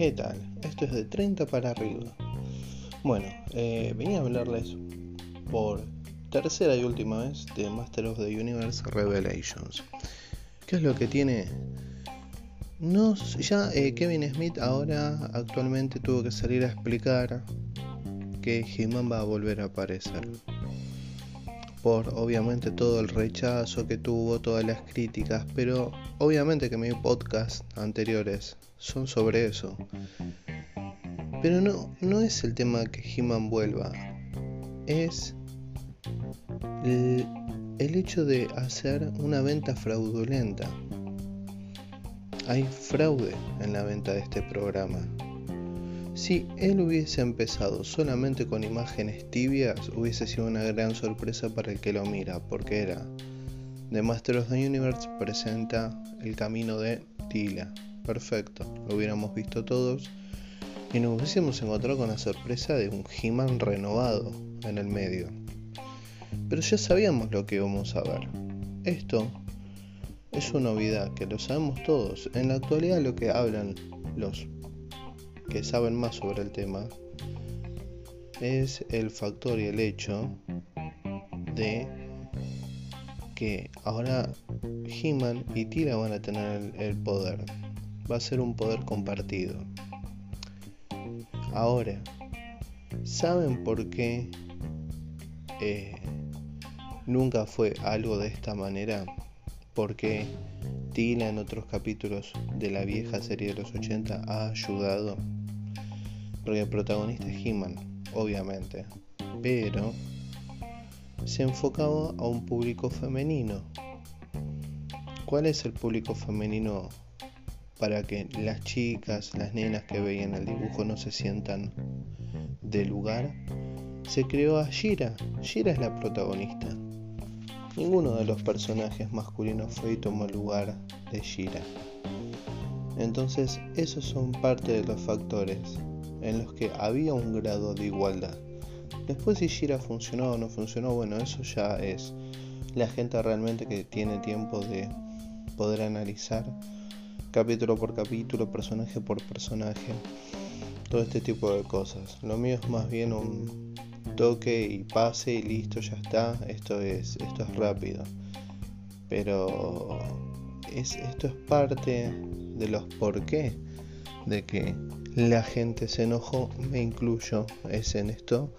¿Qué tal? Esto es de 30 para arriba. Bueno, eh, venía a hablarles por tercera y última vez de Master of the Universe Revelations. ¿Qué es lo que tiene? No, ya eh, Kevin Smith ahora actualmente tuvo que salir a explicar que He-Man va a volver a aparecer. Por obviamente todo el rechazo que tuvo, todas las críticas, pero obviamente que mis podcasts anteriores son sobre eso. Pero no, no es el tema que He-Man vuelva, es el, el hecho de hacer una venta fraudulenta. Hay fraude en la venta de este programa. Si él hubiese empezado solamente con imágenes tibias, hubiese sido una gran sorpresa para el que lo mira, porque era The Master of the Universe presenta el camino de Tila. Perfecto, lo hubiéramos visto todos y nos hubiésemos encontrado con la sorpresa de un He-Man renovado en el medio. Pero ya sabíamos lo que íbamos a ver. Esto es una novedad que lo sabemos todos. En la actualidad lo que hablan los que saben más sobre el tema es el factor y el hecho de que ahora He-Man y Tila van a tener el poder. Va a ser un poder compartido. Ahora, ¿saben por qué eh, nunca fue algo de esta manera? Porque Tila en otros capítulos de la vieja serie de los 80 ha ayudado. Porque el protagonista es He-Man, obviamente. Pero se enfocaba a un público femenino. ¿Cuál es el público femenino para que las chicas, las nenas que veían el dibujo no se sientan de lugar? Se creó a Shira. Shira es la protagonista. Ninguno de los personajes masculinos fue y tomó lugar de Shira. Entonces, esos son parte de los factores en los que había un grado de igualdad. Después si Shira funcionó o no funcionó, bueno, eso ya es la gente realmente que tiene tiempo de poder analizar capítulo por capítulo, personaje por personaje, todo este tipo de cosas. Lo mío es más bien un toque y pase y listo, ya está. Esto es, esto es rápido. Pero es, esto es parte de los por qué de que la gente se enojó, me incluyo, es en esto,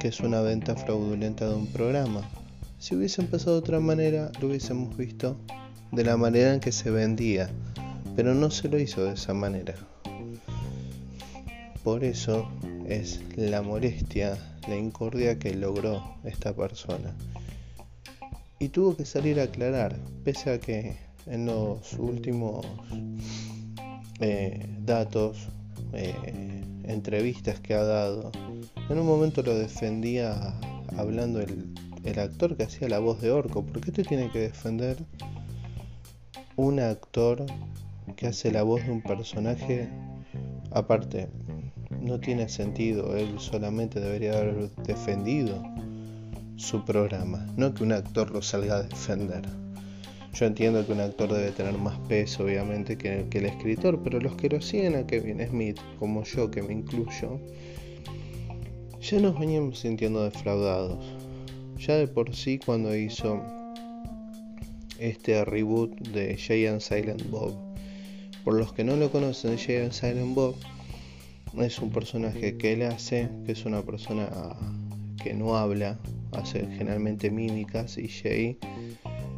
que es una venta fraudulenta de un programa. Si hubiese empezado de otra manera, lo hubiésemos visto de la manera en que se vendía, pero no se lo hizo de esa manera. Por eso es la molestia, la incordia que logró esta persona. Y tuvo que salir a aclarar, pese a que en los últimos eh, datos, eh, entrevistas que ha dado, en un momento lo defendía hablando el, el actor que hacía la voz de Orco. ¿Por qué te tiene que defender un actor que hace la voz de un personaje? Aparte, no tiene sentido, él solamente debería haber defendido su programa, no que un actor lo salga a defender. Yo entiendo que un actor debe tener más peso, obviamente, que, el escritor, pero los que lo siguen a Kevin Smith, como yo que me incluyo, ya nos veníamos sintiendo defraudados. Ya de por sí cuando hizo este reboot de Jay and Silent Bob. Por los que no lo conocen, Jay and Silent Bob es un personaje que él hace, que es una persona que no habla, hace generalmente mímicas y Jay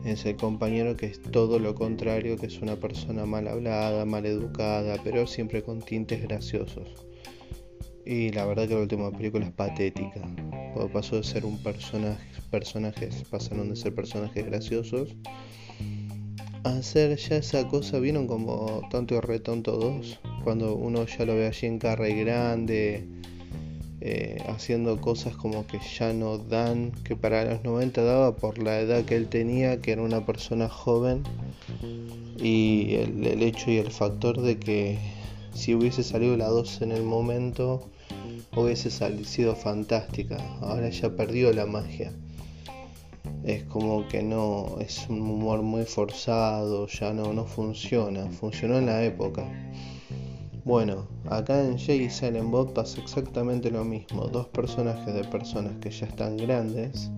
es el compañero que es todo lo contrario, que es una persona mal hablada, mal educada, pero siempre con tintes graciosos. Y la verdad que la última película es patética. pasó de ser un personaje, personajes, pasaron de ser personajes graciosos a hacer ya esa cosa, vieron como Tonto y Retonto 2, cuando uno ya lo ve allí en carra y grande, eh, haciendo cosas como que ya no dan, que para los 90 daba por la edad que él tenía, que era una persona joven, y el, hecho y el factor de que si hubiese salido la 2 en el momento, hubiese sido fantástica. Ahora ya perdió la magia. Es como que no, es un humor muy forzado, ya no, no funciona. Funcionó en la época Bueno, acá en Jay Silent Bob pasa exactamente lo mismo. Dos personajes de personas que ya están grandes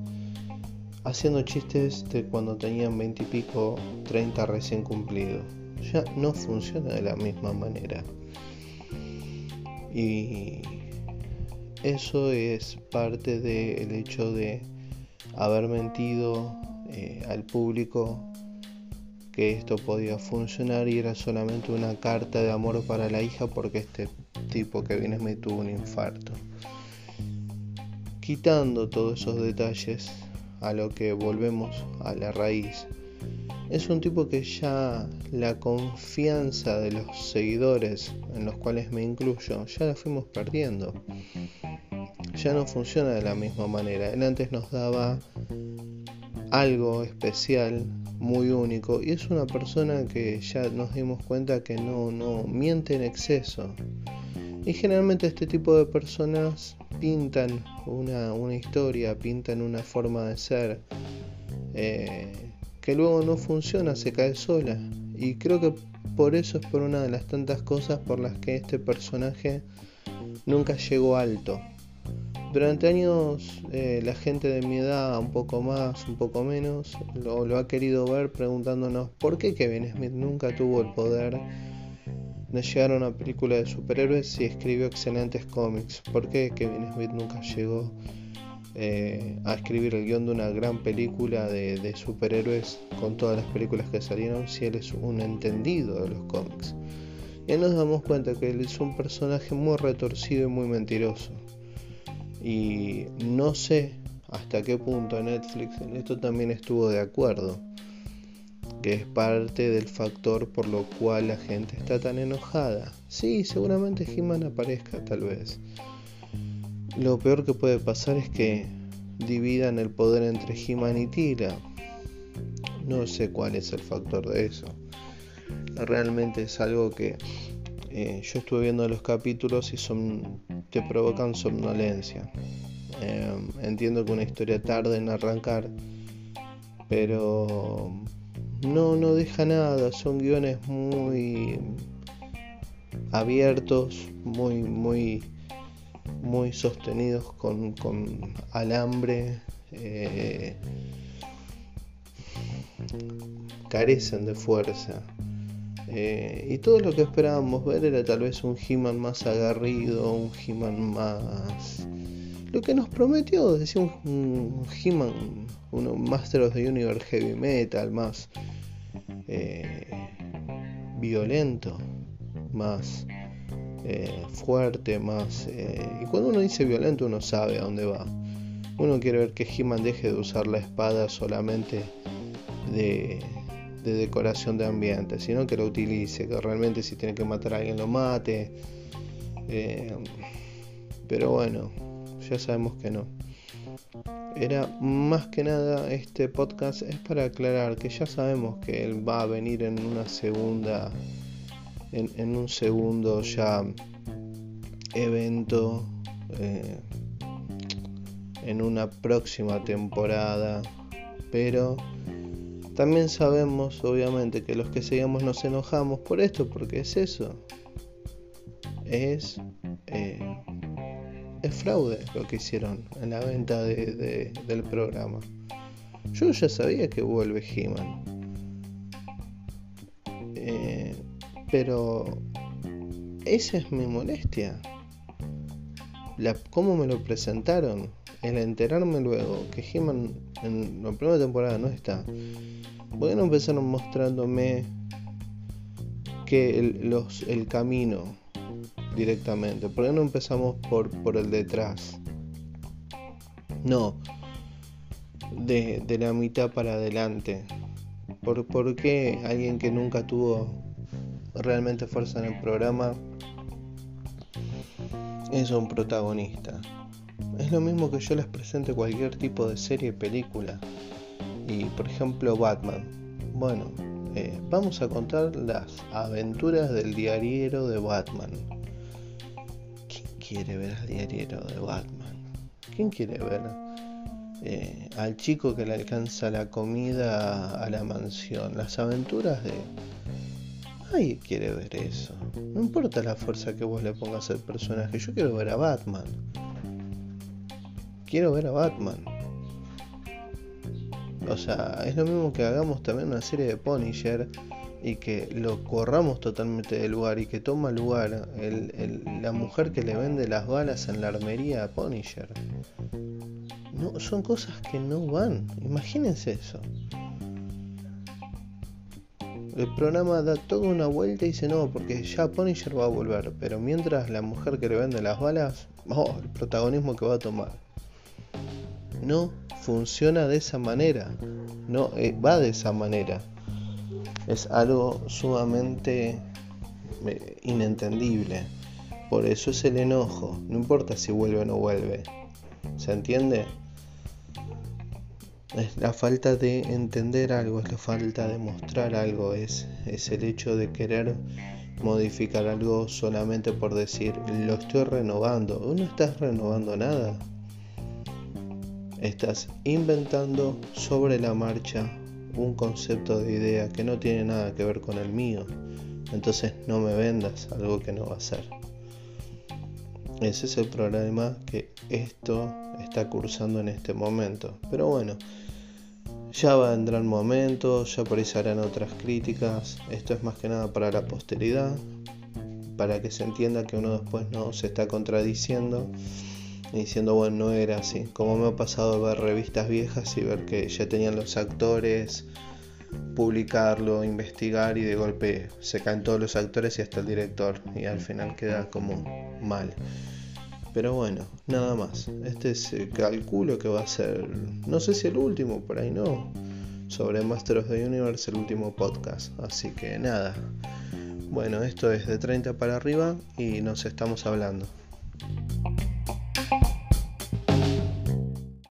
haciendo chistes de cuando tenían 20 y pico, 30 recién cumplido. Ya no funciona de la misma manera. Y eso es parte del hecho de haber mentido eh, al público que esto podía funcionar y era solamente una carta de amor para la hija porque este tipo que viene me tuvo un infarto. Quitando todos esos detalles a lo que volvemos a la raíz. Es un tipo que ya la confianza de los seguidores, en los cuales me incluyo, ya la fuimos perdiendo. Ya no funciona de la misma manera. Él antes nos daba algo especial, muy único, y es una persona que ya nos dimos cuenta que no, no miente en exceso. Y generalmente este tipo de personas pintan una, historia, pintan una forma de ser eh, que luego no funciona, se cae sola. Y creo que por eso es por una de las tantas cosas por las que este personaje nunca llegó alto. Durante años eh, la gente de mi edad, un poco más, un poco menos, lo, ha querido ver preguntándonos por qué Kevin Smith nunca tuvo el poder de llegar a una película de superhéroes y escribió excelentes cómics. ¿Por qué Kevin Smith nunca llegó eh, a escribir el guion de una gran película de, superhéroes con todas las películas que salieron si él es un entendido de los cómics? Y nos damos cuenta que él es un personaje muy retorcido y muy mentiroso. Y no sé hasta qué punto Netflix en esto también estuvo de acuerdo que es parte del factor por lo cual la gente está tan enojada. Sí, seguramente He-Man aparezca tal vez. Lo peor que puede pasar es que dividan el poder entre He-Man y Tila. No sé cuál es el factor de eso. Realmente es algo que eh, yo estuve viendo los capítulos y son te provocan somnolencia. Eh, entiendo que una historia tarde en arrancar, pero no, no deja nada, son guiones muy abiertos, muy, muy, muy sostenidos con, alambre. Eh, carecen de fuerza. Eh, y todo lo que esperábamos ver era tal vez un He-Man más agarrido, un He-Man más. Lo que nos prometió, decía un, He-Man, un Master of the Universe Heavy Metal, más eh, violento, más eh, fuerte, más... Y cuando uno dice violento uno sabe a dónde va. Uno quiere ver que He-Man deje de usar la espada solamente de, decoración de ambiente, sino que lo utilice, que realmente si tiene que matar a alguien lo mate. pero bueno, ya sabemos que no era más que nada este podcast es para aclarar que ya sabemos que él va a venir en una segunda en, un segundo ya evento eh, en una próxima temporada pero también sabemos obviamente que los que seguimos nos enojamos por esto porque es eso es eh, es fraude lo que hicieron en la venta del programa. Yo ya sabía que vuelve He-Man. Eh, pero esa es mi molestia. La, ¿Cómo me lo presentaron? El enterarme luego que He-Man en la primera temporada no está. ¿Por qué no empezaron mostrándome que los, el camino directamente? ¿Por qué no empezamos por, por el detrás? No, de, de la mitad para adelante. ¿Por, ¿Por qué alguien que nunca tuvo realmente fuerza en el programa es un protagonista? Es lo mismo que yo les presente cualquier tipo de serie, película. Y por ejemplo Batman. Bueno, eh, vamos a contar las aventuras del diariero de Batman quiere ver al diario de Batman? ¿Quién quiere ver eh, al chico que le alcanza la comida a la mansión? Las aventuras de... Nadie quiere ver eso. No importa la fuerza que vos le pongas al personaje. Yo quiero ver a Batman. Quiero ver a Batman. O sea, es lo mismo que hagamos también una serie de Punisher y que lo corramos totalmente del lugar y que toma lugar la mujer que le vende las balas en la armería a Punisher. No, son cosas que no van. Imagínense eso. El programa da toda una vuelta y dice no, porque ya Punisher va a volver, pero mientras la mujer que le vende las balas, oh, el protagonismo que va a tomar. No funciona de esa manera, no eh, va de esa manera. Es algo sumamente eh, inentendible. Por eso es el enojo, no importa si vuelve o no vuelve. ¿Se entiende? es la falta de entender algo, es la falta de mostrar algo, es, es el hecho de querer modificar algo solamente por decir lo estoy renovando. No estás renovando nada. Estás inventando sobre la marcha un concepto de idea que no tiene nada que ver con el mío. Entonces no me vendas algo que no va a ser. Ese es el problema que esto está cursando en este momento. Pero bueno, ya vendrán momentos, ya por otras críticas. Esto es más que nada para la posteridad, para que se entienda que uno después no se está contradiciendo diciendo, bueno, no era así. Como me ha pasado ver revistas viejas y ver que ya tenían los actores, publicarlo, investigar y de golpe se caen todos los actores y hasta el director y al final queda como mal. Pero bueno, nada más. Este es el calculo que va a ser, no sé si el último, por ahí no, sobre Masters of the Universe, el último podcast. Así que nada. Bueno, esto es de 30 para arriba y nos estamos hablando.